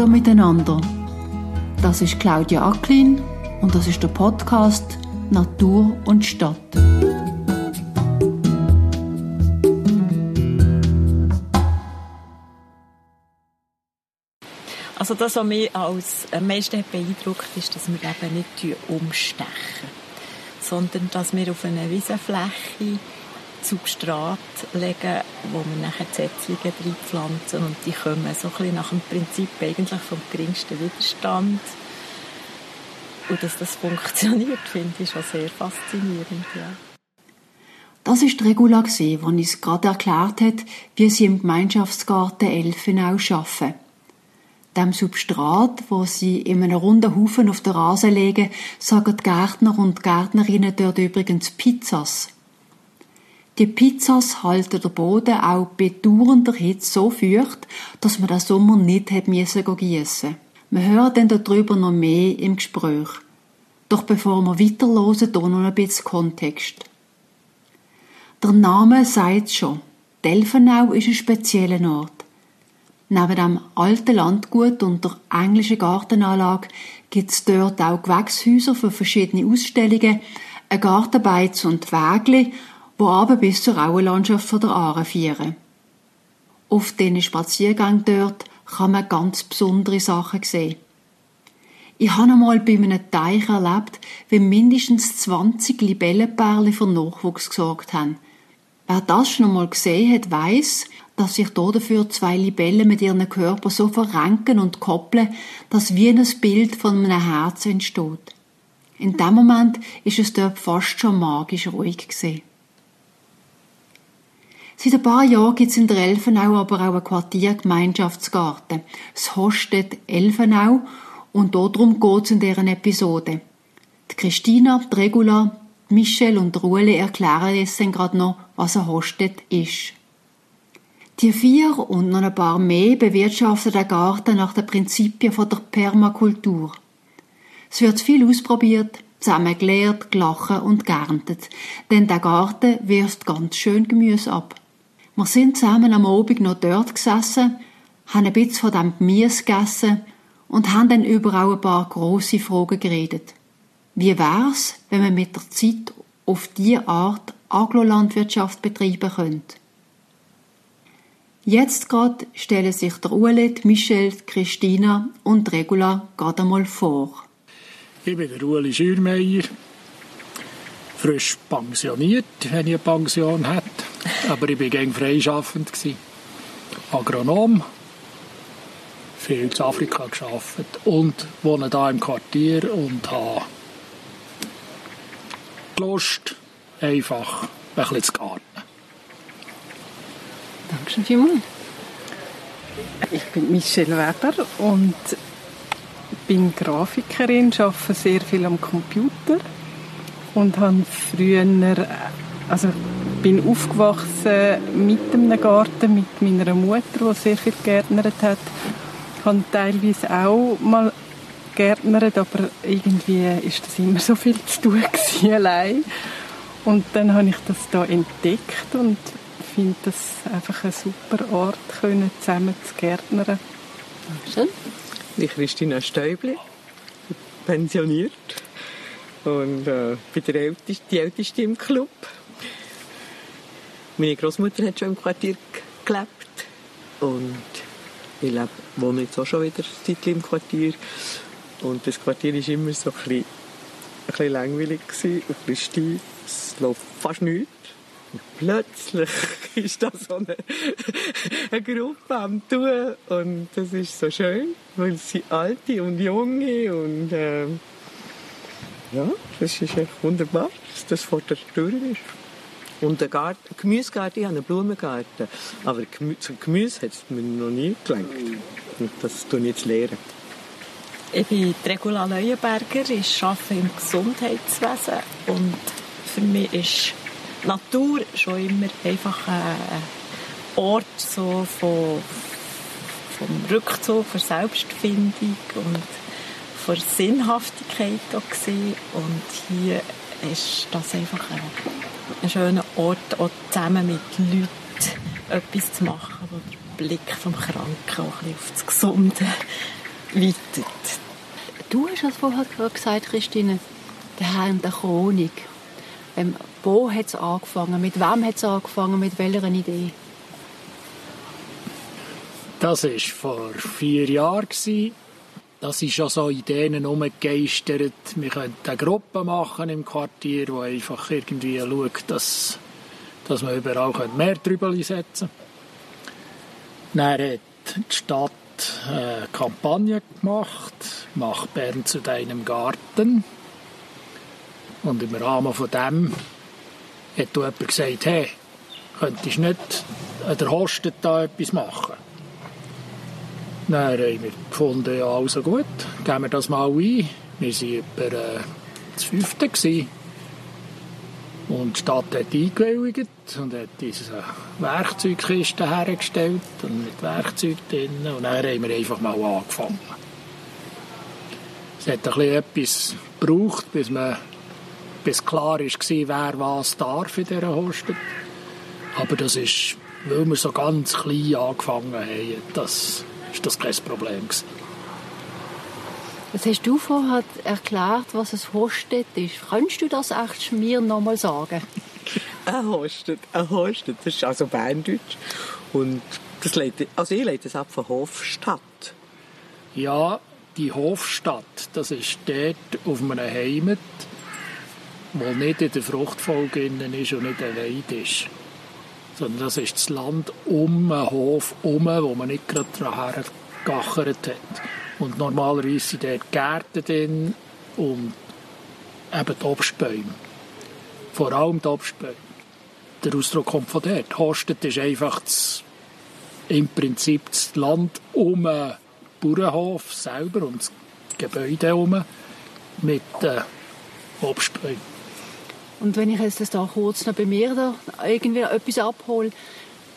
Hallo miteinander. Das ist Claudia Acklin und das ist der Podcast Natur und Stadt. Also das, was mich als am meisten beeindruckt, ist, dass wir eben nicht umstechen, sondern dass wir auf einer Wiesenfläche Substrat legen, wo wir nachher Setzlinge reinpflanzen und die kommen so ein bisschen nach dem Prinzip eigentlich vom geringsten Widerstand. Und dass das funktioniert, finde ich schon sehr faszinierend. Ja. Das ist Regula, die uns gerade erklärt hat, wie sie im Gemeinschaftsgarten Elfenau arbeiten. Dem Substrat, wo sie in einem runden Haufen auf der Rasen legen, sagen die Gärtner und Gärtnerinnen dort übrigens Pizzas. Die Pizzas halten der Boden auch bei dauernder Hitze so feucht, dass man den Sommer nicht hat gießen Wir hören dann darüber noch mehr im Gespräch. Doch bevor wir weiterhören, hier noch ein bisschen Kontext. Der Name sagt schon. Delfenau ist ein spezieller Ort. Neben dem alten Landgut und der englischen Gartenanlage gibt es dort auch Gewächshäuser für verschiedene Ausstellungen, ein Gartenbeiz und Wägli wo aber bis zur Auenlandschaft der Aare führen. Auf diesen Spaziergängen dort kann man ganz besondere Sachen sehen. Ich habe einmal bei einem Teich erlebt, wie mindestens 20 Libellenperlen für Nachwuchs gesorgt haben. Wer das schon einmal gesehen hat, weiß, dass sich dafür zwei Libellen mit ihren Körper so verrenken und koppeln, dass wie ein Bild von einem Herz entsteht. In dem Moment ist es dort fast schon magisch ruhig gesehen. Seit ein paar Jahren gibt es in der Elfenau aber auch einen Quartiergemeinschaftsgarten. Das Hostet Elfenau und darum geht es in deren Episode. Die Christina, die Regula, die Michelle und die Ruhle erklären jetzt dann gerade noch, was ein Hostet ist. Die vier und noch ein paar mehr bewirtschaften den Garten nach den Prinzipien der Permakultur. Es wird viel ausprobiert, zusammen gelehrt, gelachen und geerntet, denn der Garten wirft ganz schön Gemüse ab. Wir sind zusammen am Abend noch dort gesessen, haben ein bisschen von dem Gemüse gegessen und haben dann über auch ein paar grosse Fragen geredet. Wie wär's, wenn man mit der Zeit auf diese Art Agrolandwirtschaft betreiben könnte? Jetzt gerade stellen sich der Ueli, Michelle, Christina und Regula gerade einmal vor. Ich bin der Ueli Schürmeier, frisch pensioniert, wenn ich eine Pension hätte. Aber ich war gegen freischaffend. Agronom, viel in Afrika gearbeitet und wohne hier im Quartier und habe Lust, einfach ein bisschen zu garten. Dankeschön vielmals. Ich bin Michelle Weber und bin Grafikerin, arbeite sehr viel am Computer und habe früher, also bin aufgewachsen mit einem Garten, mit meiner Mutter, die sehr viel gärtnert hat. Ich habe teilweise auch mal gärtnert, aber irgendwie ist das immer so viel zu tun gewesen, allein. Und dann habe ich das da entdeckt und finde das einfach ein super Ort, können, zusammen zu gärtnern. Schön. Ich bin Christina Stäubli, pensioniert und äh, bin der Älteste, die Älteste im Club. Meine Großmutter hat schon im Quartier gelebt und ich lebe, wohne jetzt auch schon wieder ein im Quartier. Und das Quartier war immer so ein bisschen, ein bisschen langweilig ein bisschen steif. Es läuft fast nichts. Und plötzlich ist da so eine, eine Gruppe am Tun und das ist so schön, weil es Alte und Junge und äh, ja, das ist echt wunderbar, dass das vor der Tür ist. Und ein Garten, Gemüsegarten, ich habe einen Blumengarten. Aber zum Gemüse hat es mir noch nie gelangt. Und das tue ich jetzt lernen. Ich bin Regula Neuenberger, ich arbeite im Gesundheitswesen und für mich ist Natur schon immer einfach ein Ort so von, vom Rückzug, von Selbstfindung und von Sinnhaftigkeit. Und hier ist das einfach ein, ein schöner Ort, auch zusammen mit Leuten etwas zu machen, wo der Blick vom Kranken auch ein bisschen auf das Gesunde weitet. Du hast es vorher gerade gesagt, Christine, der Herr in der Chronik. Ähm, wo hat es angefangen? Mit wem hat es angefangen? Mit welcher Idee? Das war vor vier Jahren. Das sind schon so Ideen herumgegeistert. Wir könnten eine Gruppe machen im Quartier, die einfach irgendwie schaut, dass, dass man überall mehr drüber setzen kann. Dann hat die Stadt eine Kampagne gemacht, «Mach Bern zu deinem Garten». Und im Rahmen von dem hat jemand gesagt, hey, könntest du nicht an der Hostet da etwas machen? Dann haben wir gefunden, ja, also gut, geben wir das mal ein. Wir waren über äh, das Fünfte. Und die Stadt hat eingewilligt und hat diese Werkzeugkiste hergestellt und mit Werkzeug drin. Und dann haben wir einfach mal angefangen. Es hat ein bisschen etwas gebraucht, bis, man, bis klar war, wer was darf in dieser Hostel. Aber das ist, weil wir so ganz klein angefangen haben, das ist das kein Problem gewesen. Jetzt hast du vorher erklärt, was ein Hostet ist. Könntest du das echt mir noch mal sagen? ein Hostet, ein Hostet, das ist also Berndeutsch. Und das leitet, also ich leite es ab von Hofstadt. Ja, die Hofstadt, das ist dort auf einem Heimat, wo nicht in der Fruchtfolge ist und nicht ein Weid ist. Sondern das ist das Land um den Hof herum, wo man nicht gerade daran gachert hat. Und normalerweise sind dort Gärten drin und eben die Obstbäume. Vor allem die Obstbäume. Der Ausdruck kommt von dort. Hostet ist einfach das, im Prinzip das Land um den Bauernhof selber und das Gebäude herum mit den Obstbäumen. Und wenn ich jetzt da kurz noch bei mir da irgendwie etwas abhole,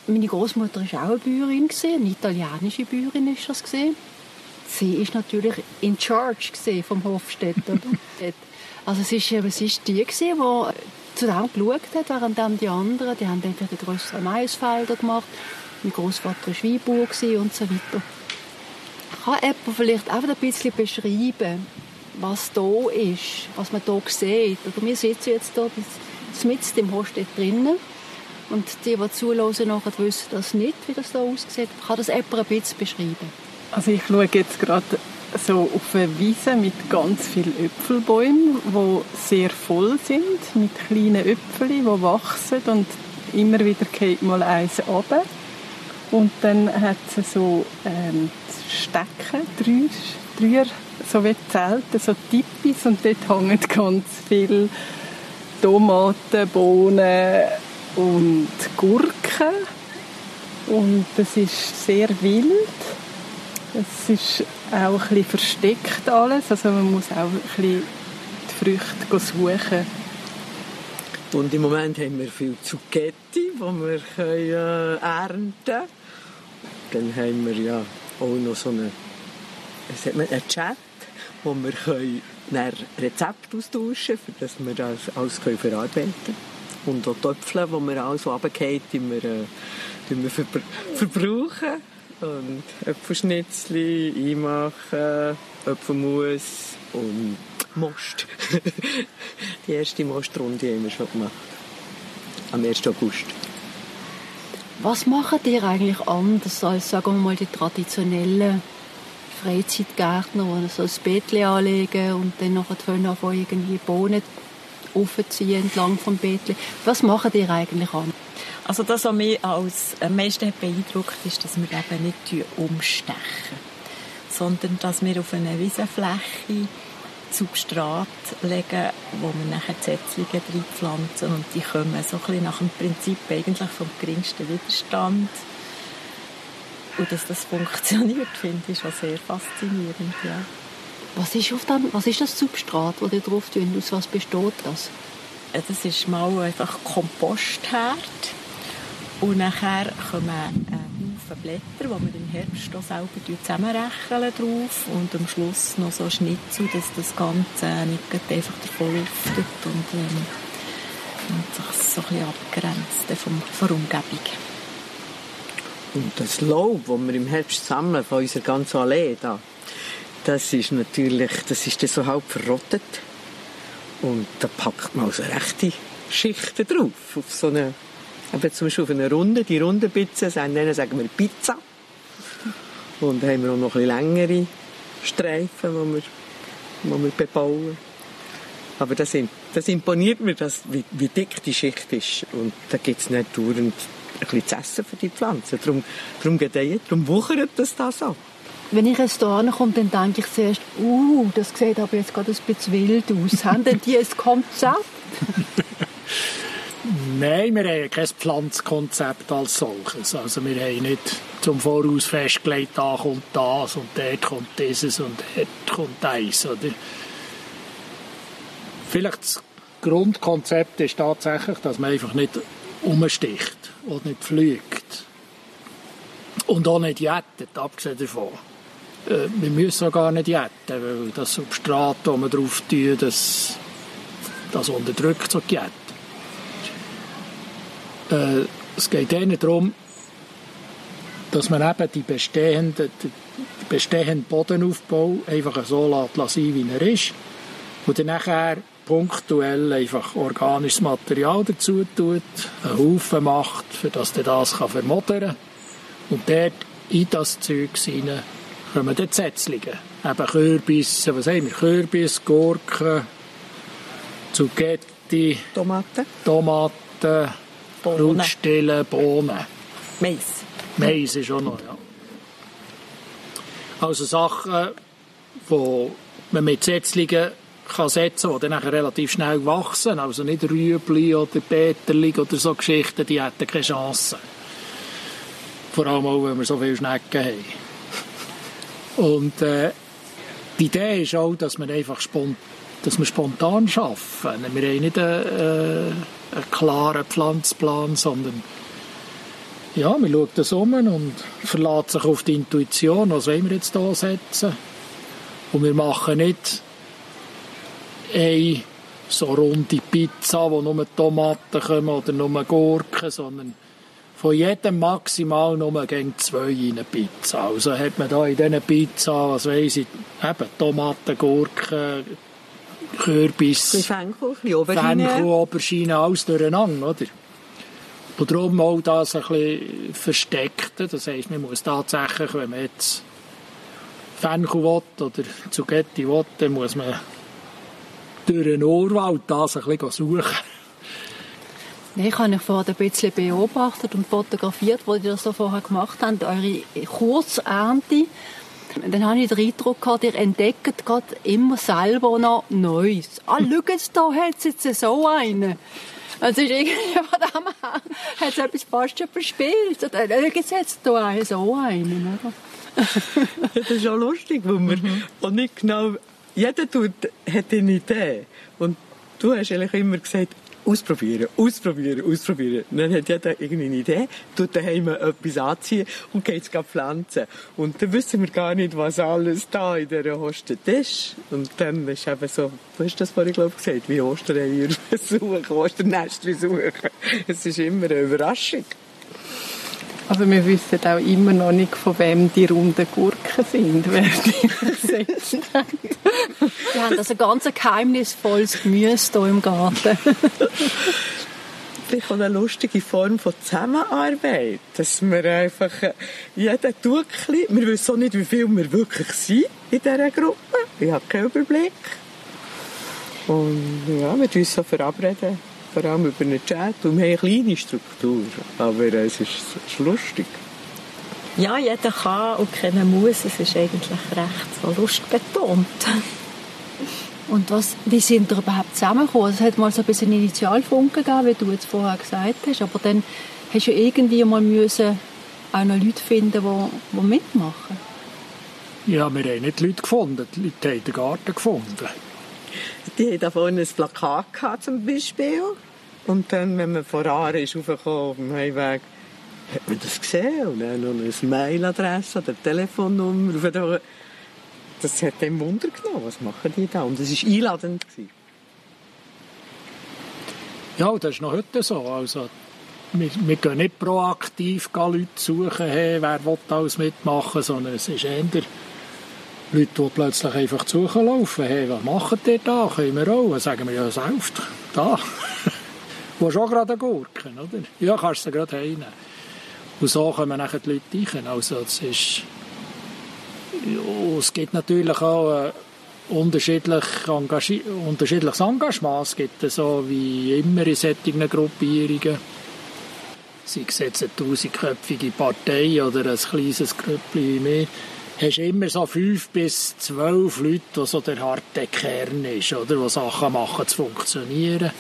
meine Großmutter war auch eine Bäuerin, eine italienische Bäuerin ist das. Gewesen sie ist natürlich in charge vom Hofstädter. also es ist, es ist die, die zu dem geschaut hat, während dann die anderen, die haben dann die grösseren Maisfelder gemacht. Mein Großvater war Weinbauer und so weiter. Kann jemand vielleicht einfach ein bisschen beschreiben, was da ist, was man hier sieht? Oder wir sitzen jetzt hier mit im Hostel drinnen. Und die, die nachher wissen das nicht, wie das da aussieht. Kann das jemand ein bisschen beschreiben? Also ich schaue jetzt gerade so auf eine Wiese mit ganz vielen Äpfelbäumen, die sehr voll sind, mit kleinen Äpfeln, die wachsen und immer wieder geht mal eins runter. Und dann hat es so ähm, Stecken, drei, drei so wie Zelte, so Tippis und dort hängen ganz viele Tomaten, Bohnen und Gurken. Und es ist sehr wild. Es ist auch ein bisschen versteckt alles, also man muss auch ein bisschen die Früchte suchen. Und im Moment haben wir viel Zucchetti, die wir können, äh, ernten können. Dann haben wir ja auch noch so eine, man, einen Chat, wo wir können Rezepte austauschen können, damit wir das alles verarbeiten können. Und auch die Äpfel, die wir alles runterfallen, die wir, äh, die wir verbrauchen und Äpfelschnitzli einmachen, Äpfelmus und Most. Die erste Mostrunde haben wir schon gemacht. Am 1. August. Was macht ihr eigentlich anders als, sagen wir mal, die traditionellen Freizeitgärtner, die so ein Beetli anlegen und dann nachher anfangen, irgendwie Bohnen aufziehen entlang vom Beetli. Was macht ihr eigentlich anders? Also das, was mich als am meisten beeindruckt, ist, dass wir eben nicht umstechen, sondern dass wir auf einer Wiesenfläche Substrat legen, wo wir nachher Setzlinge reinpflanzen und die kommen so ein bisschen nach dem Prinzip eigentlich vom geringsten Widerstand. Und dass das funktioniert, finde ich schon sehr faszinierend, ja. Was ist, auf dem, was ist das Substrat, das ihr drauf tun? Aus was besteht das? Das ist mal einfach Kompostherd und nachher kommen ein Haufen Blätter, die wir im Herbst auch selber zusammenrechnen drauf und am Schluss noch so Schnitzel, dass das Ganze nicht einfach davon luftet und, ähm, und sich so ein bisschen abgrenzt vom, von der Umgebung. Und das Laub, das wir im Herbst sammeln von unserer ganzen Allee da, das ist natürlich, das ist dann so halb verrottet. Und da packt man also rechte Schichten drauf. Auf so eine, eben zum Beispiel auf eine Runde, die runde Pizza, sagen wir Pizza. Und dann haben wir auch noch ein längere Streifen, die wir, die wir bebauen. Aber das, das imponiert mir, dass, wie, wie, dick die Schicht ist. Und da gibt es nicht dauernd ein bisschen zu essen für die Pflanzen. Darum, darum gedeiht, darum wuchert das da so. Wenn ich jetzt hierher komme, dann denke ich zuerst, uh, das sieht aber jetzt gerade ein bisschen wild aus. Haben denn die ein Konzept? Nein, wir haben kein Pflanzkonzept als solches. Also wir haben nicht zum Voraus festgelegt, da kommt das und dort kommt dieses und dort kommt eins. Oder? Vielleicht das Grundkonzept ist tatsächlich, dass man einfach nicht umsticht oder nicht fliegt. Und auch nicht jettet, abgesehen davon. Äh, wir müssen auch gar nicht jetten, weil das Substrat, das wir drauf tun, das, das unterdrückt so die Jette. Äh, es geht eher darum, dass man eben die bestehenden, den bestehenden Bodenaufbau einfach so lässt, wie er ist und dann nachher punktuell einfach organisches Material dazu tut, einen Haufen macht, für das der das kann vermodern kann und dort in das Zeug hinein kommen dann Setzlinge. Eben Kürbisse, was haben wir? Kürbis, Gurken, Zucchetti, Tomaten, Tomaten Brutstille, Bohnen. Mais. Mais ist auch noch, ja. Also Sachen, die man mit Setzlingen kann setzen die dann relativ schnell wachsen. Also nicht Rüebli oder Peterli oder so Geschichten, die hätten keine Chance. Vor allem auch, wenn wir so viele Schnecken haben. Und äh, die Idee ist auch, dass wir einfach spontan, dass wir spontan arbeiten. Wir haben nicht einen, äh, einen klaren Pflanzplan, sondern ja, wir schauen das um und verlassen sich auf die Intuition, was wollen wir jetzt hier setzen. Und wir machen nicht eine so runde Pizza, wo nur Tomaten kommen oder nur Gurken, sondern von jedem maximal nur gegen zwei in eine Pizza. Also hat man da in diesen Pizza, was weiß ich, eben Tomaten, Gurken, Kürbis, Fenchel, Aubergine, alles durcheinander, oder? Und darum auch das ein bisschen versteckt. Das heisst, man muss tatsächlich, wenn man jetzt Fenchel will oder Zugetti will, dann muss man durch den Urwald das ein bisschen suchen. Ich habe euch vorher ein bisschen beobachtet und fotografiert, wo ihr das so vorher gemacht habt, eure Kurzernte. Dann habe ich den Eindruck gehabt, ihr entdeckt gerade immer selber noch Neues. Ah, schau jetzt, da hat es jetzt so einen. Also ist irgendwie von dem her, hat es etwas fast schon verspielt. Schau jetzt, jetzt da so einen, oder? das ist auch lustig, weil man mhm. und nicht genau, jeder tut, hat eine Idee. Und du hast eigentlich immer gesagt, ausprobieren, ausprobieren, ausprobieren. Und dann hat jeder irgendeine Idee, tut daheim etwas anziehen und geht es pflanzen. Und dann wissen wir gar nicht, was alles da in dieser Hoste ist. Und dann ist eben so, du hast das vorhin, glaube ich, gesagt, wie Ostereier suchen, Osternester suchen. Es ist immer eine Überraschung. Aber wir wissen auch immer noch nicht, von wem die runden Gurken sind, wer die gesetzt hat. Wir haben also ganz ein geheimnisvolles Gemüse hier im Garten. Vielleicht auch eine lustige Form von Zusammenarbeit, dass wir einfach, äh, jeder tut ein bisschen. Wir wissen auch nicht, wie viele wir wirklich sind in dieser Gruppe. Ich habe keinen Überblick. Und ja, wir uns so verabreden vor allem über einen Chat. Und wir haben eine kleine Struktur, aber es ist, es ist lustig. Ja, jeder kann und keiner muss. Es ist eigentlich recht so lustbetont. Und was, wie sind ihr überhaupt zusammengekommen? Es hat mal so ein bisschen Initialfunken gegeben, wie du jetzt vorher gesagt hast, aber dann hast du irgendwie mal müssen auch noch Leute finden, die, die mitmachen. Ja, wir haben nicht Leute gefunden, die Leute haben den Garten gefunden. Die hatten da vorne ein Plakat gehabt, zum Beispiel. Und dann, wenn man von Aare ist auf dem Heimweg, hat man das gesehen. Und dann noch eine Mailadresse oder eine Telefonnummer. Das hat dem Wunder genommen. Was machen die da? Und es war einladend. Ja, das ist noch heute so. Also, wir, wir gehen nicht proaktiv Leute suchen, hey, wer will alles mitmachen, sondern es ist eher Leute, die plötzlich einfach zulaufen, hey, was macht ihr da? Können wir auch? Dann sagen wir, ja, selbst, da. Wo ist auch gerade eine Gurke, oder? Ja, kannst du sie gerade heimnehmen. Und so kommen nachher die Leute rein. Also, es ist, ja, es gibt natürlich auch, äh, unterschiedlich unterschiedliches Engagement. Es gibt so wie immer in solchen Gruppierungen, sei es jetzt eine tausendköpfige Partei oder ein kleines Grüppli mehr, hast immer so fünf bis zwölf Leute, die so der harte Kern ist, oder? Die Sachen machen zu funktionieren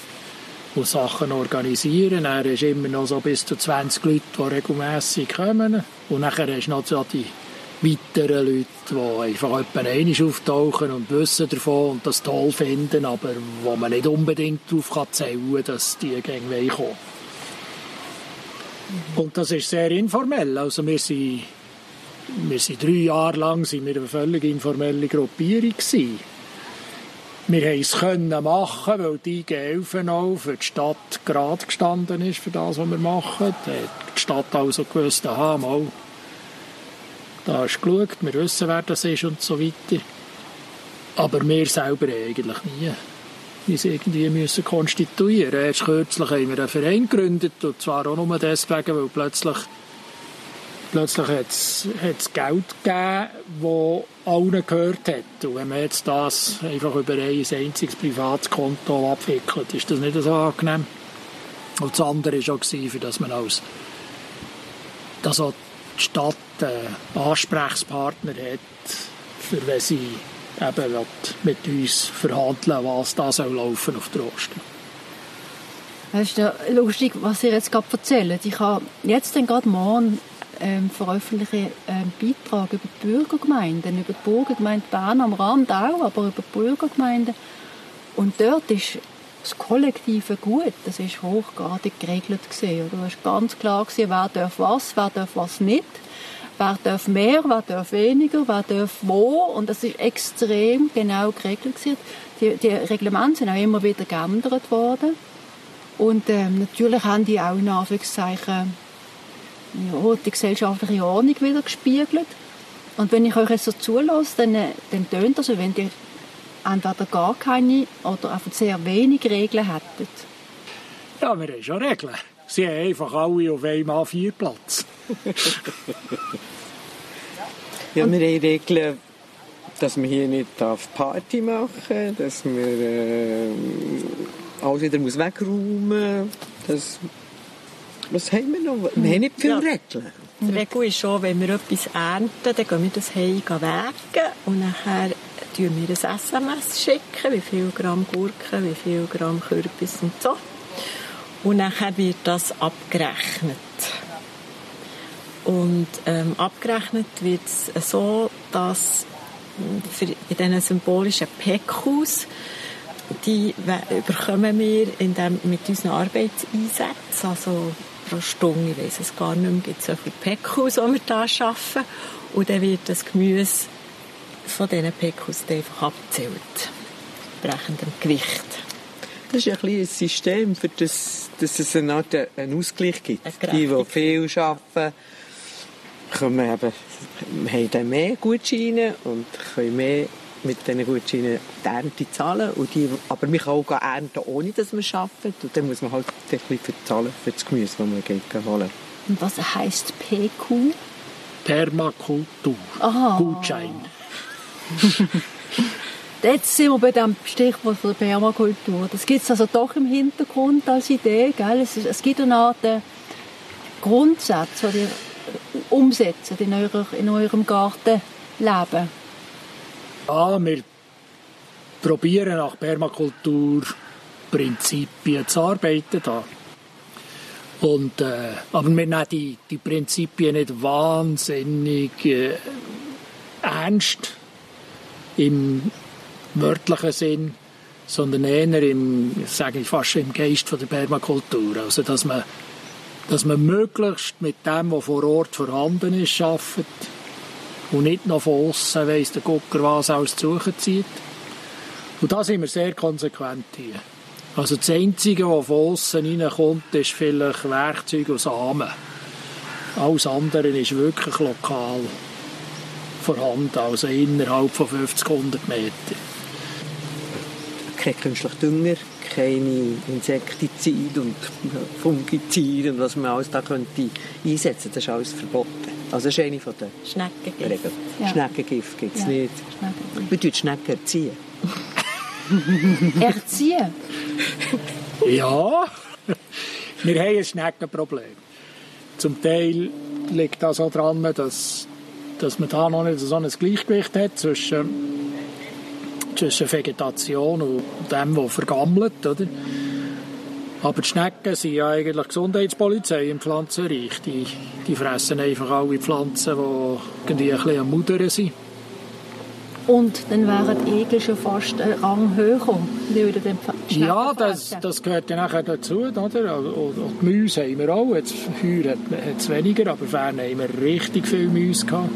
und Sachen organisieren. Dann hast du immer noch so bis zu 20 Leute, die regelmässig kommen. Und nachher hast du noch so die weiteren Leute, die einfach einmal auftauchen und wissen davon und das toll finden, aber wo man nicht unbedingt darauf zählen kann, dass die gegen kommen. Und das ist sehr informell. Also wir sind, wir sind drei Jahre lang sind wir eine völlig informelle Gruppierung gewesen. Wir konnten es machen, weil die IG auch für die Stadt gerade gestanden ist, für das, was wir machen. Die Stadt also gewusst, aha, mal, da du geschaut, wir wissen, wer das ist und so weiter. Aber wir selber eigentlich nie uns irgendwie müssen konstituieren Erst kürzlich haben wir einen Verein gegründet, und zwar auch nur deswegen, weil plötzlich, plötzlich hat es Geld gegeben, das allen gehört hat. Und wenn man jetzt das einfach über ein einziges Privatkonto abwickelt, ist das nicht so angenehm. Und das andere war auch, für dass man als dass auch die Stadt einen Ansprechpartner hat, für wenn sie eben mit uns verhandeln was da soll laufen auf der Osten. Es ist ja lustig, was ihr jetzt gerade erzählt. Ich habe jetzt gerade morgen ähm, veröffentliche einen Beitrag über die Bürgergemeinden, über die Bürgergemeinde Bern am Rand auch, aber über die Bürgergemeinden. Und dort ist das kollektive Gut, das ist hochgradig geregelt gesehen. Du hast ganz klar gesehen, wer darf was, wer darf was nicht wer darf mehr, wer darf weniger, wer darf wo. Und das ist extrem genau geregelt. Die, die Reglemente sind auch immer wieder geändert worden. Und ähm, natürlich haben die auch in Anführungszeichen ja, die gesellschaftliche Ordnung wieder gespiegelt. Und wenn ich euch jetzt so zulasse, dann, äh, dann tönt das, als wenn ihr entweder gar keine oder einfach sehr wenig Regeln hättet. Ja, wir haben schon Regeln. Sie haben einfach alle auf einem A4-Platz. ja, wir haben Regeln, dass wir hier nicht Party machen darf, dass wir äh, alles wieder muss wegräumen muss. Was haben wir noch? Wir haben nicht viele ja. Regeln. Die Regel ist schon, wenn wir etwas ernten, dann gehen wir das Heim wägen und nachher schicken wir ein SMS, schicken, wie viel Gramm Gurken, wie viel Gramm Kürbis und so. Und nachher wird das abgerechnet. Und ähm, abgerechnet wird es so, dass für, in diesen symbolischen Pekus, die bekommen wir in dem, mit unseren Arbeitseinsätzen, also pro Stunde, ich weiss es gar nicht mehr, gibt es so viele Pekus, die wir hier arbeiten. Und dann wird das Gemüse von diesen Pekus einfach abgezählt, entsprechendem Gewicht. Das ist ein, ein System, für das, dass es eine Art einen Ausgleich gibt. Die, die viel arbeiten, können eben, haben dann mehr Gutscheine und können mehr mit diesen Gutscheinen die Ernte zahlen. Und die, aber man kann auch ernten, ohne dass man arbeitet. Und dann muss man halt ein bisschen zahlen für das Gemüse, das man geht holen Und was heisst PQ? Permakultur. Aha. Gutschein. Jetzt sind wir bei dem Stichwort der Permakultur. Das gibt es also doch im Hintergrund als Idee. Gell? Es, es gibt eine Art äh, Grundsatz, die ihr umsetzt in, eurer, in eurem Gartenleben. Ja, wir probieren nach Permakulturprinzipien zu arbeiten. Da. Und, äh, aber wir nehmen die, die Prinzipien nicht wahnsinnig äh, ernst im wörtlichen Sinn, sondern eher im, sage ich fast im Geist von der Permakultur. Also, dass man, dass man möglichst mit dem, was vor Ort vorhanden ist, arbeitet und nicht noch von außen weiss der Gucker, was alles zu suchen zieht. Und da sind wir sehr konsequent hier. Also das Einzige, was von außen reinkommt, ist vielleicht Werkzeug und Samen. Alles andere ist wirklich lokal vorhanden, also innerhalb von 50, 100 Metern. Kein künstlicher Dünger, keine Insektizide und Fungizide und was man alles da könnte einsetzen das ist alles verboten. Also das ist eine von den Schneckengift. Ja. Schneckengift gibt es Ja. nicht. Schneckengift. Wir tun Schnecken erziehen. Erziehen. Ja, wir haben ein Schneckenproblem. Zum Teil liegt das auch daran, dass, dass man da noch nicht so ein Gleichgewicht hat zwischen, zwischen Vegetation und dem, was vergammelt. Oder? Aber die Schnecken sind ja eigentlich Gesundheitspolizei im Pflanzenreich. Die, die fressen einfach alle Pflanzen, die irgendwie ein bisschen am Mudern sind. Und dann wären die Egel schon fast einen Rang höher. Die würden Ja, das, das gehört ja nachher dazu. Oder? Und, und die Mäuse haben wir auch. Jetzt Heuer hat hat es weniger, aber vorher haben wir richtig viele Mäuse gehabt.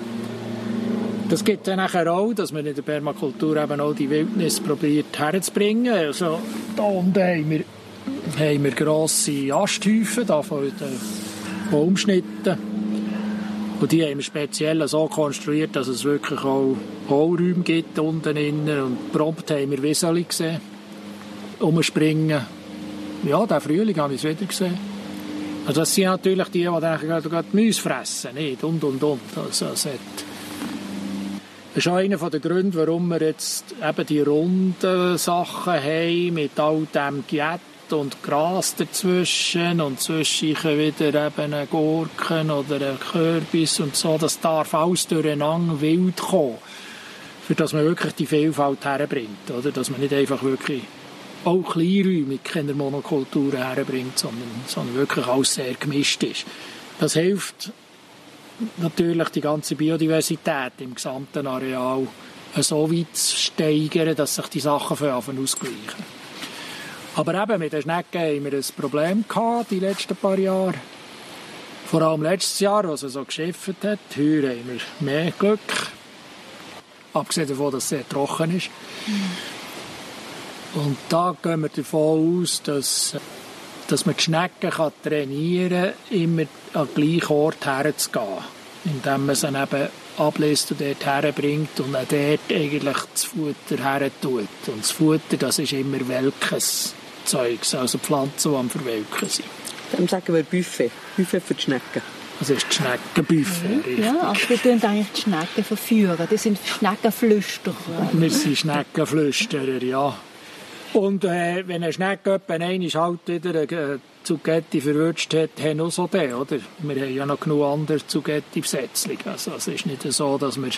Das gibt dann nachher auch, dass man in der Permakultur eben auch die Wildnis probiert herzubringen. Also, da unten haben wir, haben wir grosse Asthäufen den Baumschnitten. Und die haben wir speziell so konstruiert, dass es wirklich auch Hohlräume gibt unten innen. Und prompt haben wir Wieseli gesehen umspringen. Ja, diesen Frühling habe ich es wieder gesehen. Also das sind natürlich die, die gerade gerade die Mäuse fressen, nicht? Und, und, und. Also es hat... Das ist auch einer der Gründe, warum wir jetzt eben die runden Sachen haben, mit all dem Giet und Gras dazwischen und zwischendurch wieder eben eine Gurken oder ein Kürbis und so. Das darf alles durcheinander wild kommen, für dass man wirklich die Vielfalt herbringt. Oder? Dass man nicht einfach wirklich auch kleinräumig keine Monokulturen herbringt, sondern, sondern wirklich alles sehr gemischt ist. Das hilft natürlich die ganze Biodiversität im gesamten Areal so weit zu steigern, dass sich die Sachen ausgleichen. Aber eben mit den Schnecken haben wir ein Problem gehabt, die letzten paar Jahre. Vor allem letztes Jahr, als es so geschifft hat. Heuer haben wir mehr Glück. Abgesehen davon, dass es sehr trocken ist. Und da gehen wir davon aus, dass, dass man die Schnecken kann trainieren kann, immer an den gleichen Ort herzugehen. Indem man sie eben ablässt und dort herbringt und auch dort eigentlich das Futter her tut. Und das Futter, das ist immer welkes Zeugs, also Pflanzen, die am Verwelken sind. Dann sagen wir Buffet. Buffet für die Schnecken. Das ist die Schneckenbuffet, richtig. Ja, also wir tun eigentlich die Schnecken verführen. Das sind Schneckenflüsterer. Wir sind Schneckenflüsterer, ja. Und äh, wenn eine Schnecke etwa einmal halt wieder eine Zugetti verwünscht hat, haben auch so den, oder? Wir haben ja noch genug andere Zugetti-Besetzungen. Also es ist nicht so, dass wir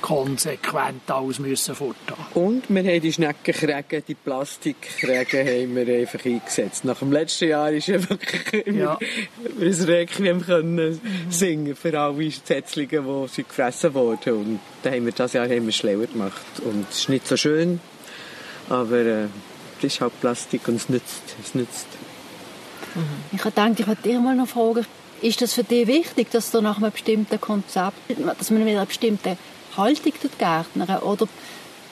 konsequent alles müssen forthaben. Und wir haben die Schneckenkrägen, die Plastikkrägen haben wir einfach eingesetzt. Nach dem letzten Jahr ist einfach Ja. wir ein Requiem können singen für alle Setzlinge, die sind gefressen wurden. Und da haben wir das Jahr haben wir schneller gemacht. Und es ist nicht so schön, aber äh, es ist halt Plastik und es nützt. Es nützt. Ich habe gedacht, ich wollte dir mal noch fragen, ist das für dich wichtig, dass du nach einem bestimmten Konzept, dass man mit einer bestimmten Haltung tut gärtnern oder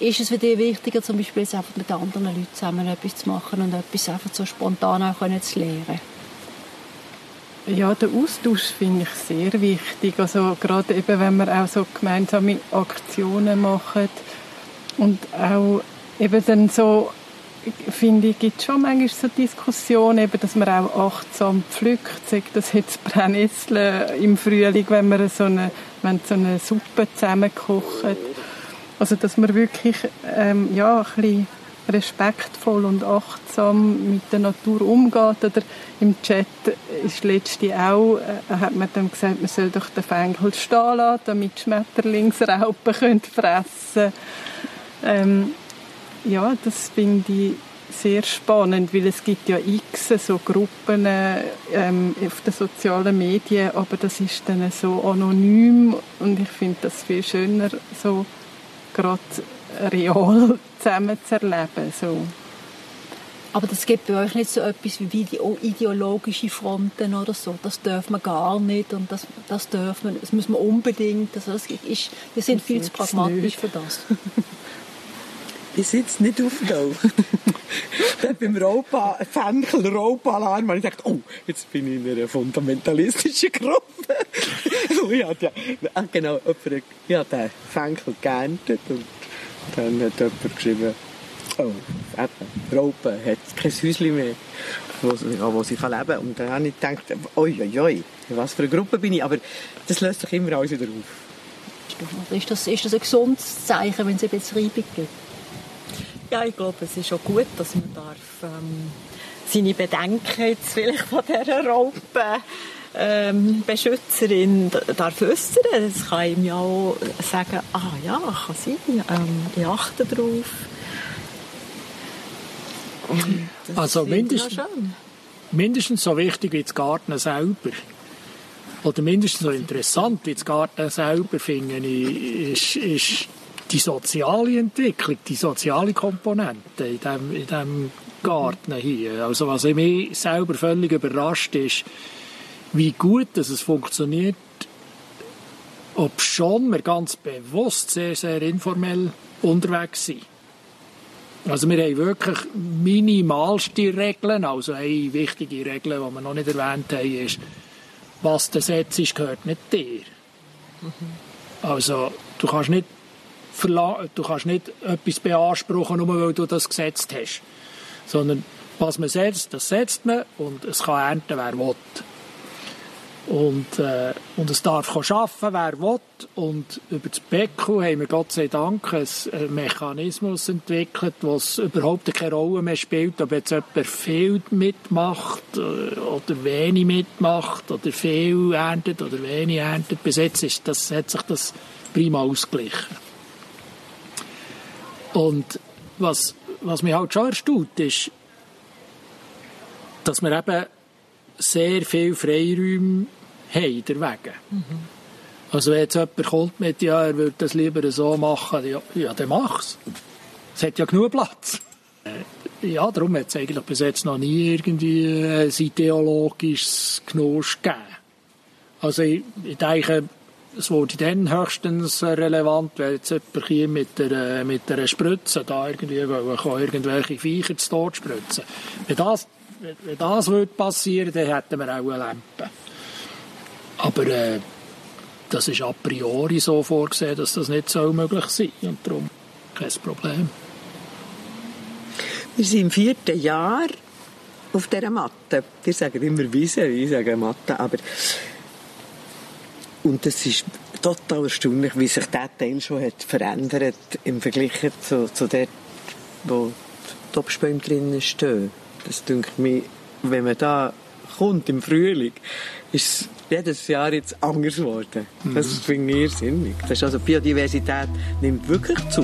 ist es für dich wichtiger, zum Beispiel einfach mit anderen Leuten zusammen etwas zu machen und etwas einfach so spontan auch können zu lernen? Ja, der Austausch finde ich sehr wichtig. Also gerade eben, wenn wir auch so gemeinsame Aktionen machen und auch eben dann so, finde ich, gibt es schon manchmal so Diskussionen, eben, dass man auch achtsam pflückt. Sagt das jetzt Brennnessel im Frühling, wenn man so eine, wenn so eine Suppe zusammenkocht. Also, dass man wirklich ähm, ja, ein bisschen respektvoll und achtsam mit der Natur umgeht. Oder im Chat ist letzte auch, äh, hat man dann gesagt, man soll doch den Fenchel stehen lassen, damit Schmetterlingsraupen können fressen ähm, Ja, das finde ich sehr spannend, weil es gibt ja x so Gruppen äh, ähm, auf den sozialen Medien, aber das ist dann so anonym und ich finde das viel schöner, so gerade real zusammen zu erleben. So. Aber das gibt bei euch nicht so etwas wie ideologische Fronten oder so. Das darf man gar nicht und das, das darf man, das muss man unbedingt. Also das ist, wir sind viel zu pragmatisch nicht. für das. ich sitze nicht auftaucht. Dann beim Raupa, Fenkel, Raupa-Alarm, habe ich gedacht, oh, jetzt bin ich in einer fundamentalistischen Gruppe. und ich hatte ja, ah, genau, jemand, ich habe den Fenkel geerntet und dann hat jemand geschrieben, oh, eben, Raupa hat kein Häuschen mehr, wo sie, wo sie kann leben kann. Und dann habe ich gedacht, oi, oi, oi, was für eine Gruppe bin ich. Aber das löst sich immer alles wieder auf. Ist das, ist das ein gesundes Zeichen, wenn es bisschen Reibung gibt? Ja, ich glaube, es ist auch gut, dass man darf, ähm, seine Bedenken jetzt vielleicht von dieser Raupe ähm, Beschützerin darf äußern. Es kann ihm ja auch sagen, ah ja, kann sein, ähm, ich achte darauf. also mindestens, mindestens so wichtig wie das Garten selber. Oder mindestens so interessant wie das Garten selber, finde ich, ist, ist die soziale Entwicklung, die soziale Komponente in diesem in dem Garten hier. Also was mich selber völlig überrascht ist, wie gut dass es funktioniert, ob schon wir ganz bewusst sehr, sehr informell unterwegs sind. Also wir haben wirklich minimalste Regeln, also eine wichtige Regel, die wir noch nicht erwähnt haben, ist, was du setzt, gehört nicht dir. Mhm. Also du kannst nicht du kannst nicht etwas beanspruchen, nur weil du das gesetzt hast. Sondern was man setzt, das setzt man und es kann ernten, wer will. Und, äh, und es darf arbeiten, wer will. Und über das Becken haben wir Gott sei Dank einen Mechanismus entwickelt, was überhaupt keine Rolle mehr spielt, ob jetzt jemand viel mitmacht äh, oder wenig mitmacht oder viel erntet oder wenig erntet. Bis jetzt ist das, hat sich das prima ausgeglichen. Und was, was mich halt schon erstaunt, ist, dass wir eben sehr viel Freiräume haben, derwegen. Mhm. Also wenn jetzt jemand kommt mit, ja, er würde das lieber so machen, ja, ja dann mach's. Es hat ja genug Platz. Äh, ja, darum hat es eigentlich bis jetzt noch nie irgendwie ein ideologisches Genuss gegeben. Also ich, ich denke, es wurde dann höchstens relevant, wenn jetzt jemand hier mit der, mit der Spritze da irgendwie kann irgendwelche Viecher zu Tod spritzen. Wenn das, wenn das würde dann hätten wir auch eine Lampe. Aber äh, das ist a priori so vorgesehen, dass das nicht so möglich sein und darum kein Problem. Wir sind im vierten Jahr auf dieser Matte. Wir sagen immer Wiese, ich sage Matte, aber und es ist total erstaunlich, wie sich dieser Teil schon hat verändert im Vergleich zu, zu dort, wo die Obstbäume drinnen stehen. Das denke mir, wenn man da kommt im Frühling, ist es jedes Jahr jetzt anders geworden. Mhm. Das finde ich irrsinnig. Das ist also, die Biodiversität nimmt wirklich zu.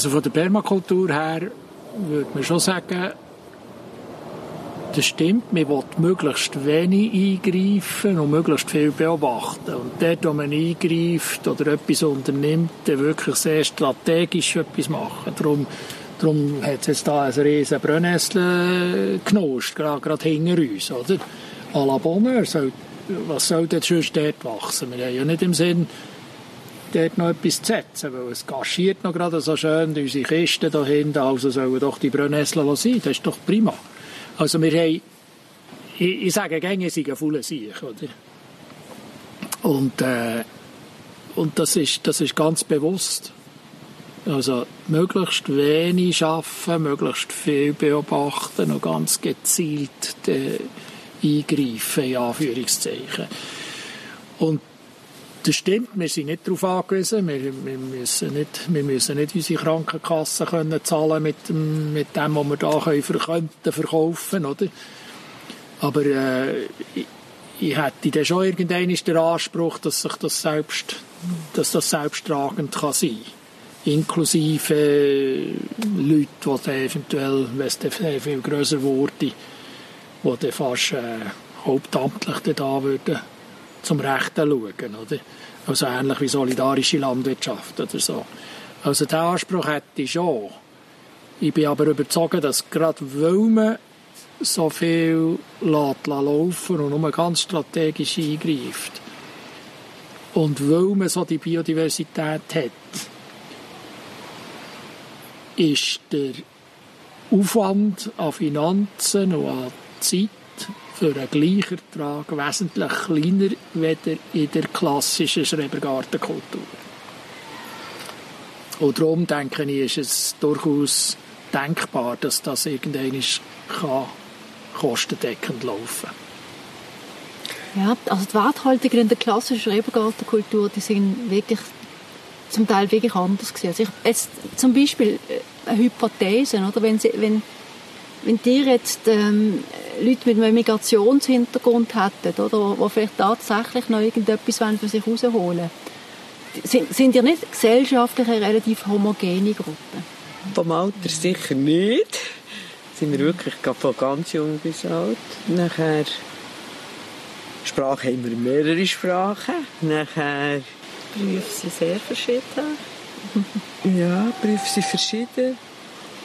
Also von der Permakultur her würde man schon sagen, das stimmt, man will möglichst wenig eingreifen und möglichst viel beobachten. Und dort, wo man eingreift oder etwas unternimmt, dann wirklich sehr strategisch etwas machen. Darum, darum hat es jetzt da ein riesen Brennnessel genoscht, gerade, gerade hinter uns, oder? À la Bonheur, was soll denn sonst dort wachsen? Wir haben ja nicht im Sinn, dort noch etwas zu setzen, weil es gaschiert noch gerade so schön unsere Kisten da hinten, also sollen doch die Brennnessel sein, das ist doch prima. Also wir haben, ich, ich sage gerne, ist ein fauler Sieg, oder? Und, äh, und das ist, das ist ganz bewusst. Also möglichst wenig arbeiten, möglichst viel beobachten und ganz gezielt äh, eingreifen, in Anführungszeichen. Und das stimmt, wir sind nicht darauf angewiesen. Wir, wir, müssen, nicht, wir müssen nicht unsere Krankenkasse können zahlen mit dem, mit dem, was wir da können, könnten verkaufen oder? Aber äh, ich, ich hätte dann schon irgendwann den Anspruch, dass sich das selbst, dass das selbsttragend kann sein inklusive Leute, die eventuell, wenn es viel grösser wurde, die dann fast äh, hauptamtlich da würden zum Rechten schauen. Oder? Also ähnlich wie solidarische Landwirtschaft oder so. Also diesen Anspruch hätte ich schon. Ich bin aber überzeugt, dass gerade weil man so viel lässt, laufen und nur ganz strategisch eingreift und weil man so die Biodiversität hat, ist der Aufwand an Finanzen und an Zeit für einen gleichen Ertrag wesentlich kleiner als in der klassischen Schrebergartenkultur. Und darum denke ich, ist es durchaus denkbar, dass das irgendwann kostendeckend laufen kann. Ja, also die Werthaltungen in der klassischen Schrebergartenkultur, die sind wirklich zum Teil wirklich anders gewesen. Also ich, jetzt zum Beispiel äh, eine Hypothese, oder? Wenn, Sie, wenn, wenn dir jetzt ähm, Leute mit einem Migrationshintergrund hätten, oder, die vielleicht tatsächlich noch irgendetwas für sich herausholen sind, sind ihr nicht gesellschaftlich eine relativ homogene Gruppe? Vom Alter sicher nicht. Sind wir wirklich von ganz jung bis alt. Nachher Sprache haben wir mehrere Sprachen. Nachher Berufe sind sehr verschieden. ja, Berufe sind verschieden.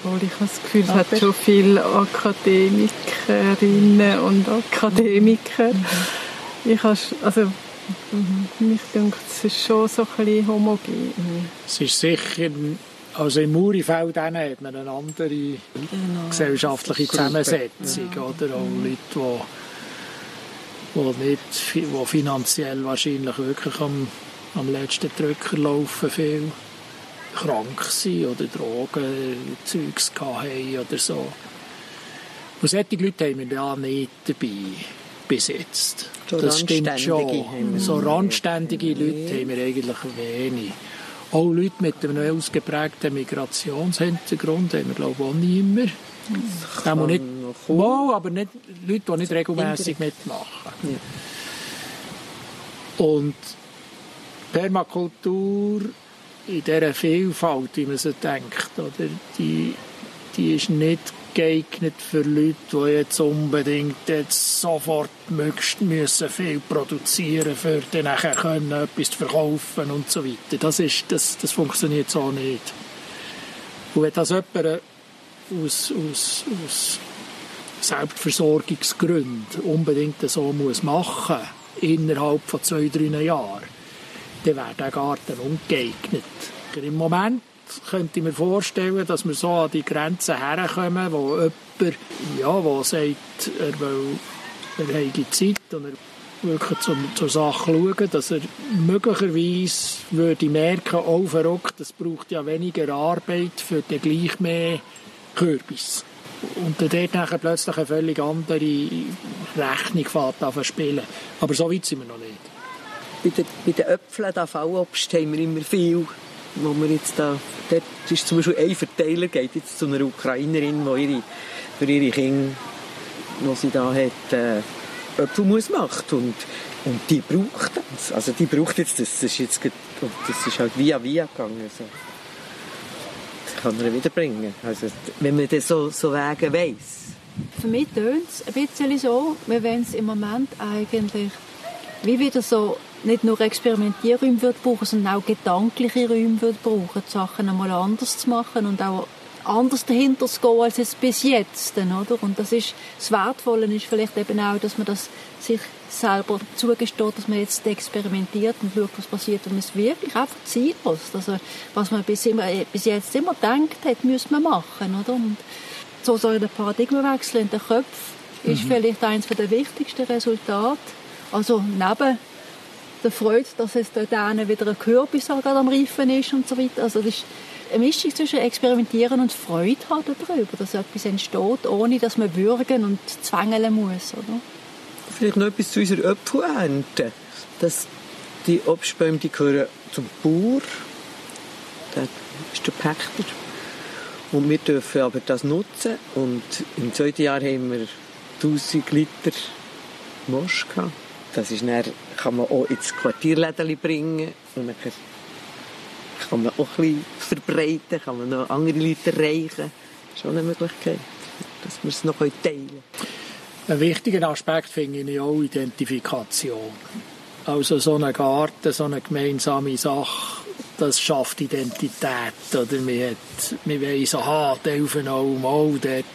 Obwohl ich habe das Gefühl, es hat schon viele Akademikerinnen und Akademiker. Mhm. Ich habe, also, mhm. mich denke, es ist schon so ein bisschen homogen. Es ist sicher, also im Murifeld hat man eine andere genau. gesellschaftliche Zusammensetzung, ja. oder? Auch Leute, die wo nicht, wo finanziell wahrscheinlich wirklich am am letzten Drücker laufen viel krank sind oder Drogen, Zeugs haben oder so. Und solche Leute haben wir ja nicht dabei bis jetzt. So das stimmt schon. So randständige Leute haben wir eigentlich wenig. Auch Leute mit einem ausgeprägten Migrationshintergrund haben wir, glaube ich, auch nicht mehr. Das nicht, mal, aber nicht Leute, die nicht regelmäßig mitmachen. Ja. Und Permakultur in dieser Vielfalt, wie man so denkt, oder, die, die ist nicht geeignet für Leute, die jetzt unbedingt jetzt sofort möglichst müssen viel produzieren müssen, für dann nachher können, etwas zu verkaufen und so weiter. Das, ist, das, das funktioniert so nicht. Und wenn das jemand aus, aus, aus Selbstversorgungsgründen unbedingt so muss machen innerhalb von zwei, drei Jahren, dann wäre der Garten ungeeignet. Im Moment könnte ich mir vorstellen, dass wir so an die Grenzen herkommen, wo jemand, ja, wo sagt, er will, er habe Zeit und er wirklich zum, zur Sache schauen, dass er möglicherweise würde merken, oh verrückt, es braucht ja weniger Arbeit für den gleich mehr Kürbis. Und dann dort plötzlich eine völlig andere Rechnung fährt an spielen. Aber so weit sind wir noch nicht bei den, bei den Äpfeln, da Fallobst, haben wir immer viel, wo wir jetzt da, dort ist zum Beispiel ein Verteiler, geht jetzt zu einer Ukrainerin, die ihre, für ihre Kinder, die sie da hat, äh, Äpfelmus macht und, und die braucht das. Also die braucht jetzt das, das ist jetzt, das ist halt via via gegangen. Also. Das kann man wiederbringen. Also, wenn man das so, so Wege weiss. Für mich tönt es ein bisschen so, wir wollen es im Moment eigentlich wie wieder so nicht nur Experimentierräume wird brauchen, sondern auch gedankliche Räume wird brauchen, die Sachen einmal anders zu machen und auch anders dahinter zu gehen als es bis jetzt, oder? Und das ist, das Wertvolle ist vielleicht eben auch, dass man das sich selber zugesteht, dass man jetzt experimentiert und schaut, was passiert, wenn man es wirklich einfach Ziel lässt. Also, was man bis, immer, bis jetzt immer gedacht hat, müsste man machen, oder? Und so so ein Paradigmenwechsel in den Köpfen mhm. ist vielleicht eines der wichtigsten Resultate. Also, neben der Freude, dass es dort wieder ein Kürbis am Reifen ist und so weiter. Also das ist eine Mischung zwischen Experimentieren und Freude haben darüber, dass etwas entsteht, ohne dass man würgen und zwängeln muss. Oder? Vielleicht noch etwas zu unserer Apfelernte. Dass die Obstbäume die gehören zum Bauer, der ist der Pächter. Und wir dürfen aber das nutzen. Und im zweiten Jahr haben wir 1000 Liter Mosch gehabt. Das ist dann, kann man auch ins Quartierläden bringen und dann kann man auch ein bisschen verbreiten, kann man noch andere Leute erreichen. Das ist schon eine Möglichkeit, dass wir es noch teilen können. Ein wichtiger Aspekt finde ich auch Identifikation. Also so ein Garten, so eine gemeinsame Sache, das schafft Identität. Oder man, hat, man weiss, aha, Delfenau, mal, dort,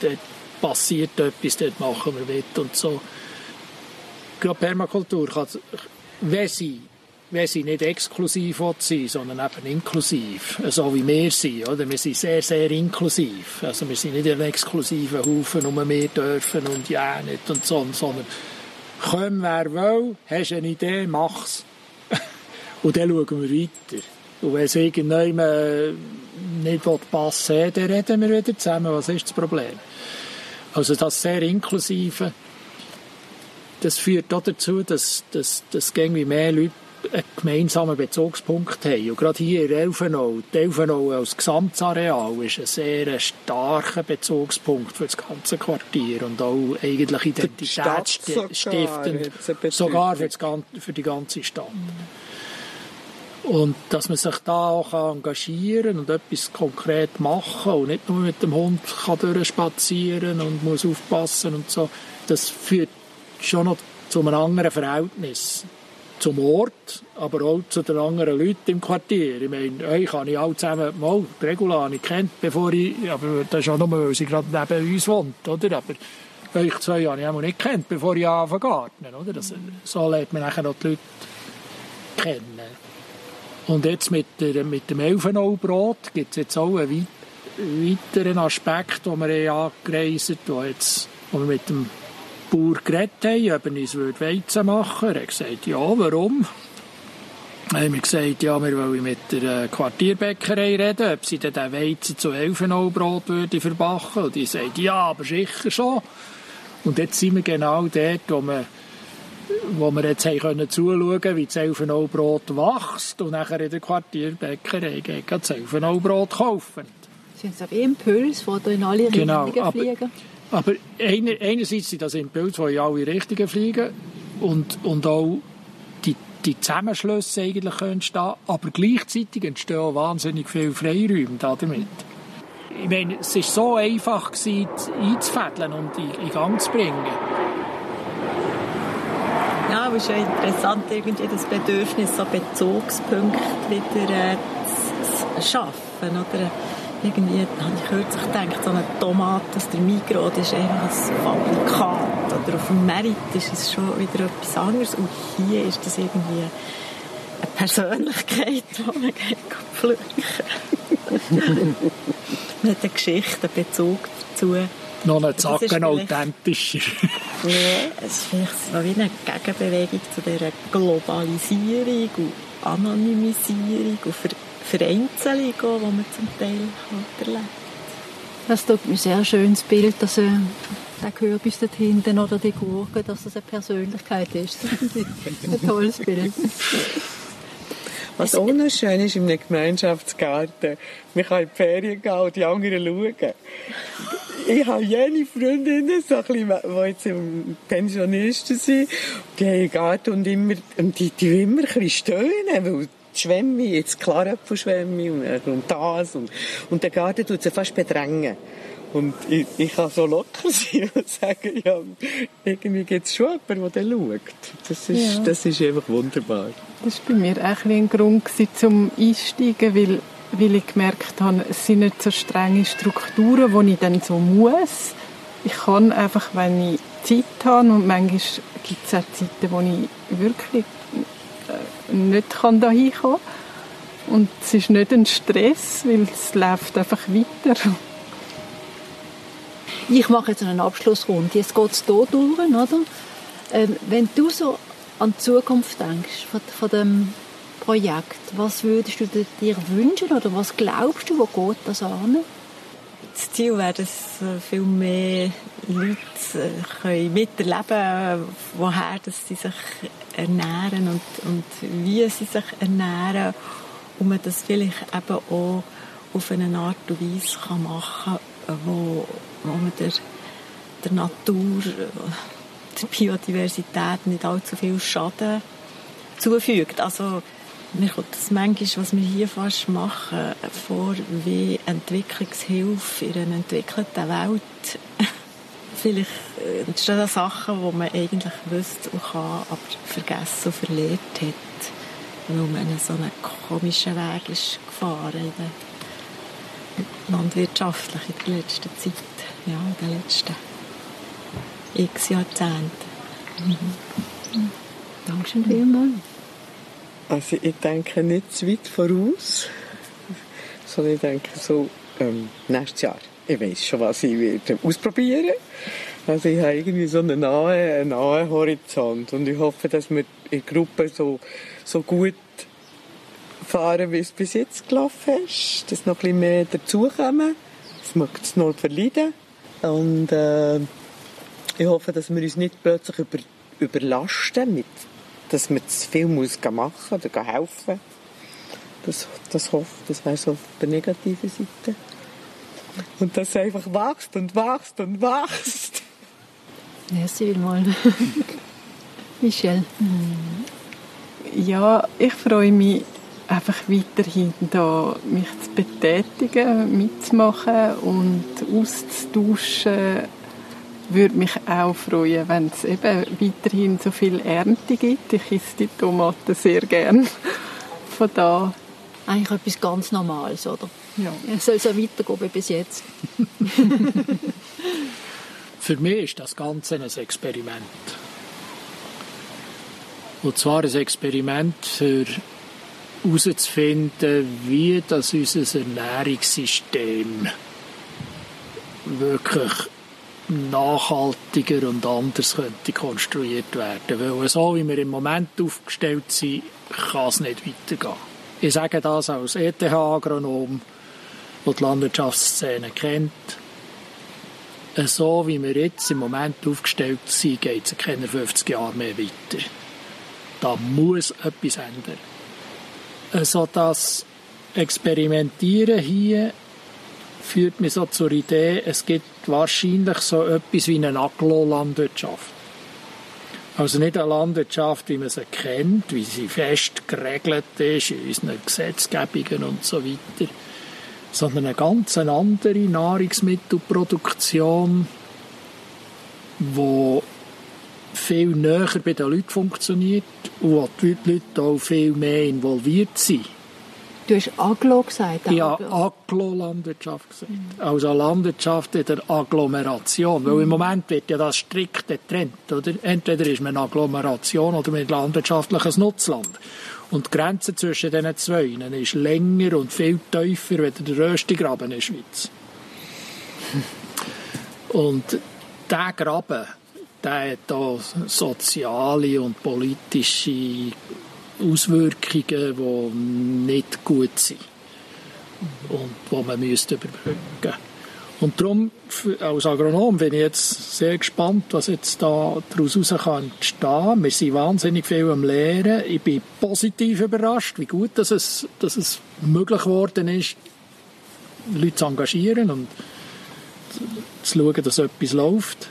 dort passiert etwas, dort machen wir mit und so. Gerade Permakultur kann, wenn sie, wenn sie nicht exklusiv sein sondern eben inklusiv, so wie wir sind. Oder? Wir sind sehr, sehr inklusiv. Also wir sind nicht ein exklusiver Haufen, nur wir dürfen und ja nicht und so, sondern komm, wer will, hast eine Idee, mach's. und dann schauen wir weiter. Und wenn es irgendjemand nicht passen will, dann reden wir wieder zusammen. Was ist das Problem? Also das sehr Inklusive, das führt auch dazu, dass, dass, dass irgendwie mehr Leute einen gemeinsamen Bezugspunkt haben. Und gerade hier in Elfenau, die Elfenau als Gesamtareal ist ein sehr starker Bezugspunkt für das ganze Quartier und auch eigentlich Identität stiftend, sogar für, das, für die ganze Stadt. Und dass man sich da auch engagieren und etwas konkret machen und nicht nur mit dem Hund kann durchspazieren und muss aufpassen und so, das führt schon noch zu einem anderen Verhältnis zum Ort, aber auch zu den anderen Leuten im Quartier. Ich meine, euch habe ich alle zusammen mal die Regulani kennt, bevor ich, aber das ist auch nur, weil sie gerade neben uns wohnt, oder? Aber euch zwei habe ich auch nicht kennt, bevor ich anfange zu oder? Das, so lernt man nachher noch die Leute kennen. Und jetzt mit, der, mit dem Elfenaubrot gibt es jetzt auch einen weiteren Aspekt, den wir angereist haben, wo wir mit dem Bauer geredet haben, ob er uns Weizen machen würde. Er hat gesagt, ja, warum? Dann haben wir gesagt, ja, wir wollen mit der Quartierbäckerei reden, ob sie dann den Weizen zu Elfenaubrot würde verbacken. Und die sagt, ja, aber sicher schon. Und jetzt sind wir genau dort, wo wir wo wir jetzt haben können zuschauen wie das Elfenaubrot wächst und nachher in der Quartierbäckerei gehen das Elfenaubrot kaufen. Sind das Impulse, die in alle genau, Richtungen aber, fliegen? Aber einer, einerseits sind das Impulse, die in alle Richtungen fliegen und, und auch die, die Zusammenschlüsse eigentlich entstehen, aber gleichzeitig entstehen auch wahnsinnig viele Freiräume damit. Ich meine, es war so einfach, gewesen, einzufädeln und in, in Gang zu bringen. Ja, aber es ist ja interessant, irgendwie das Bedürfnis, so Bezugspunkte wieder äh, zu schaffen. Oder? Irgendwie habe ich kürzlich gedacht, so eine Tomate aus der Migros, ist einfach ein Fabrikat. Oder auf dem Merit ist es schon wieder etwas anderes. Und hier ist das irgendwie eine Persönlichkeit, die man pflücken Man hat eine Geschichte, einen Bezug dazu noch einen Zacken authentischer. ja, es ist vielleicht so wie eine Gegenbewegung zu dieser Globalisierung und Anonymisierung und Ver Vereinzelung, die man zum Teil erlebt. Das tut mir sehr schönes Bild, dass äh, der Kürbis dort hinten oder die Gurke, dass das eine Persönlichkeit ist. ein tolles Bild. Was auch noch schön ist im Gemeinschaftsgarten, man kann in die Ferien gehen und die anderen schauen. Ich habe jene Freundinnen, so bisschen, die jetzt Pensionisten sind, die haben einen Garten und, immer, und die, die immer ein bisschen stöhnen, weil Schwämme, jetzt Klarapfelschwämme und, und das und, und der Garten tut sie fast bedrängen. Und ich, ich kann so locker sein und sagen, ja, irgendwie gibt es schon jemanden, der schaut. Das ist, ja. das ist einfach wunderbar. Das war bei mir auch ein, Grund zum Einsteigen, weil, weil ich gemerkt habe, es sind nicht so strenge Strukturen, die ich dann so muss. Ich kann einfach, wenn ich Zeit habe, und manchmal gibt es auch Zeiten, wo ich wirklich äh, nicht kann da hinkommen kann. Und es ist nicht ein Stress, weil es läuft einfach weiter. Ich mache jetzt eine Abschlussrunde. Jetzt geht es hier durch, oder? Ähm, wenn du so an die Zukunft denkst von, von dem Projekt, was würdest du dir wünschen oder was glaubst du, wo geht das an? Das Ziel wäre, dass viel mehr Leute äh, können miterleben woher dass sie sich ernähren und, und wie sie sich ernähren und man das vielleicht eben auch auf eine Art und Weise machen kann, wo wo man der, der Natur, der Biodiversität nicht allzu viel Schaden zufügt. Also mir kommt das manchmal, was wir hier fast machen, vor wie Entwicklungshilfe in einer entwickelten Welt. Vielleicht entstehen da Sachen, die man eigentlich wüsste und kann, aber vergessen und verlehrt hat, weil man so einen komischen Weg ist gefahren der landwirtschaftlich in der letzten Zeit, ja, in den letzten x Jahrzehnten. Mhm. Dankeschön vielmals. Also ich denke nicht zu weit voraus, sondern ich denke so ähm, nächstes Jahr. Ich weiß schon, was ich werde ausprobieren. Also ich habe irgendwie so einen nahen, einen nahen Horizont und ich hoffe, dass wir in der Gruppe so, so gut fahren, wie es bis jetzt gelaufen ist, dass noch ein bisschen mehr dazukommen. Das mag es noch verleiden. Und äh, ich hoffe, dass wir uns nicht plötzlich über, überlasten mit dass man zu viel muss machen muss oder helfen Das, das hoffe das wäre so die negative Seite. Und dass es einfach wächst und wächst und wächst. Merci vielmals. Michelle. Ja, ich freue mich einfach weiterhin da, mich zu betätigen, mitzumachen und auszutauschen würde mich auch freuen, wenn es eben weiterhin so viel Ernte gibt. Ich esse die Tomaten sehr gern. Von da. Eigentlich etwas ganz Normales, oder? Ja. Es soll so weitergehen wie bis jetzt. Für mich ist das Ganze ein Experiment. Und zwar ein Experiment für herauszufinden, wie das unser Ernährungssystem wirklich nachhaltiger und anders könnte konstruiert werden. Weil so, wie wir im Moment aufgestellt sind, kann es nicht weitergehen. Ich sage das als ETH-Agronom, der die Landwirtschaftsszene kennt. So wie wir jetzt im Moment aufgestellt sind, geht es in keine 50 Jahre mehr weiter. Da muss etwas ändern. Also das Experimentieren hier führt mich so zur Idee, es gibt wahrscheinlich so etwas wie eine Aglo-Landwirtschaft. Also nicht eine Landwirtschaft, wie man sie kennt, wie sie fest geregelt ist in unseren Gesetzgebungen und so weiter, sondern eine ganz andere Nahrungsmittelproduktion, die viel näher bei den Leuten funktioniert und wo die Leute auch viel mehr involviert sind. Du hast Aglo gesagt. Ja, Aglo-Landwirtschaft gesagt. Also Landwirtschaft in der Agglomeration. Weil im Moment wird ja das strikt getrennt. Oder? Entweder ist man eine Agglomeration oder man landwirtschaftliches Nutzland. Und die Grenze zwischen diesen zwei ist länger und viel tiefer als der Röstigraben in der Schweiz. Und dieser Graben, der hat auch soziale und politische Auswirkungen, die nicht gut sind und die man müsste überbrücken Und darum, als Agronom, bin ich jetzt sehr gespannt, was jetzt da daraus entstehen kann Wir sind wahnsinnig viel am Lehren. Ich bin positiv überrascht, wie gut dass es, dass es möglich geworden ist, Leute zu engagieren und zu schauen, dass etwas läuft.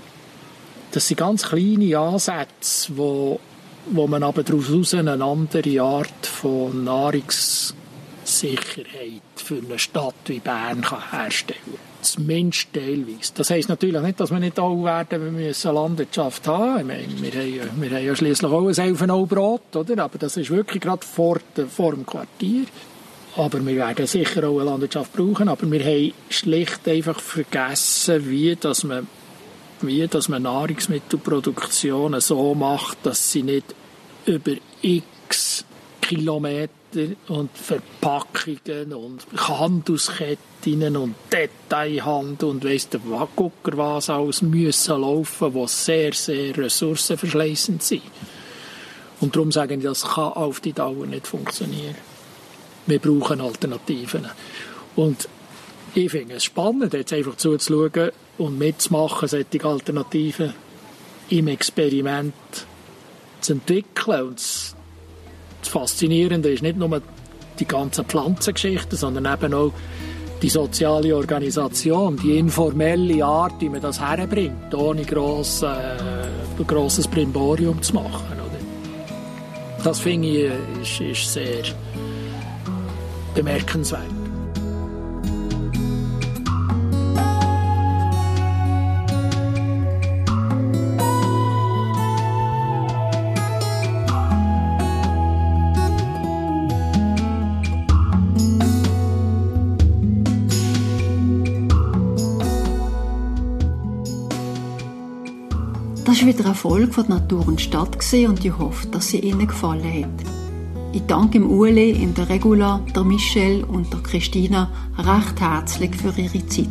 Das sind ganz kleine Ansätze, die wo man aber daraus eine andere Art von Nahrungssicherheit für eine Stadt wie Bern kann herstellen kann. Zumindest teilweise. Das heisst natürlich nicht, dass wir nicht alle werden, wir müssen Landwirtschaft haben. Meine, wir haben, wir haben ja schliesslich auch ein Elfenaubrot, oder? Aber das ist wirklich gerade vor, vor dem Quartier. Aber wir werden sicher auch eine Landwirtschaft brauchen. Aber wir haben schlicht einfach vergessen, wie dass man wie dass man Nahrungsmittelproduktion so macht, dass sie nicht über x Kilometer und Verpackungen und Handelsketten und Detailhandel und weiss der Gucker was alles müssen laufen, die sehr, sehr ressourcenverschleißend sind. Und darum sagen die, das kann auf die Dauer nicht funktionieren. Wir brauchen Alternativen. Und ich finde es spannend, jetzt einfach zuzuschauen und mitzumachen, solche Alternativen im Experiment zu entwickeln. Und das, Faszinierende ist nicht nur die ganzen Pflanzengeschichten, sondern eben auch die soziale Organisation, die informelle Art, wie man das herbringt, ohne gross, äh, grosses Brimborium zu machen. Oder? Das finde ich ist, ist sehr bemerkenswert. Erfolg von Natur und Stadt und ich hoffe, dass sie Ihnen gefallen hat. Ich danke dem Ueli, der Regula, der Michelle und der Christina recht herzlich für ihre Zeit.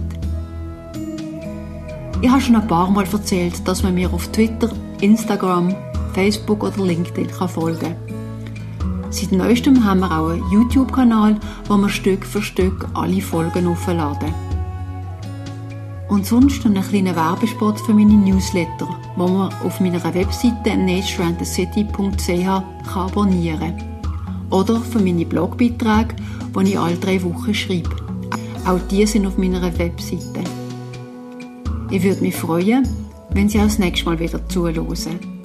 Ich habe schon ein paar Mal erzählt, dass man mir auf Twitter, Instagram, Facebook oder LinkedIn folgen kann. Seit neuestem haben wir auch einen YouTube-Kanal, wo wir Stück für Stück alle Folgen aufladen. Und sonst einen kleinen Werbespot für meine Newsletter, wo man auf meiner Webseite natureandthecity.ch abonnieren kann. Oder für meine Blogbeiträge, die ich alle drei Wochen schreibe. Auch die sind auf meiner Webseite. Ich würde mich freuen, wenn Sie auch das nächste Mal wieder zuhören.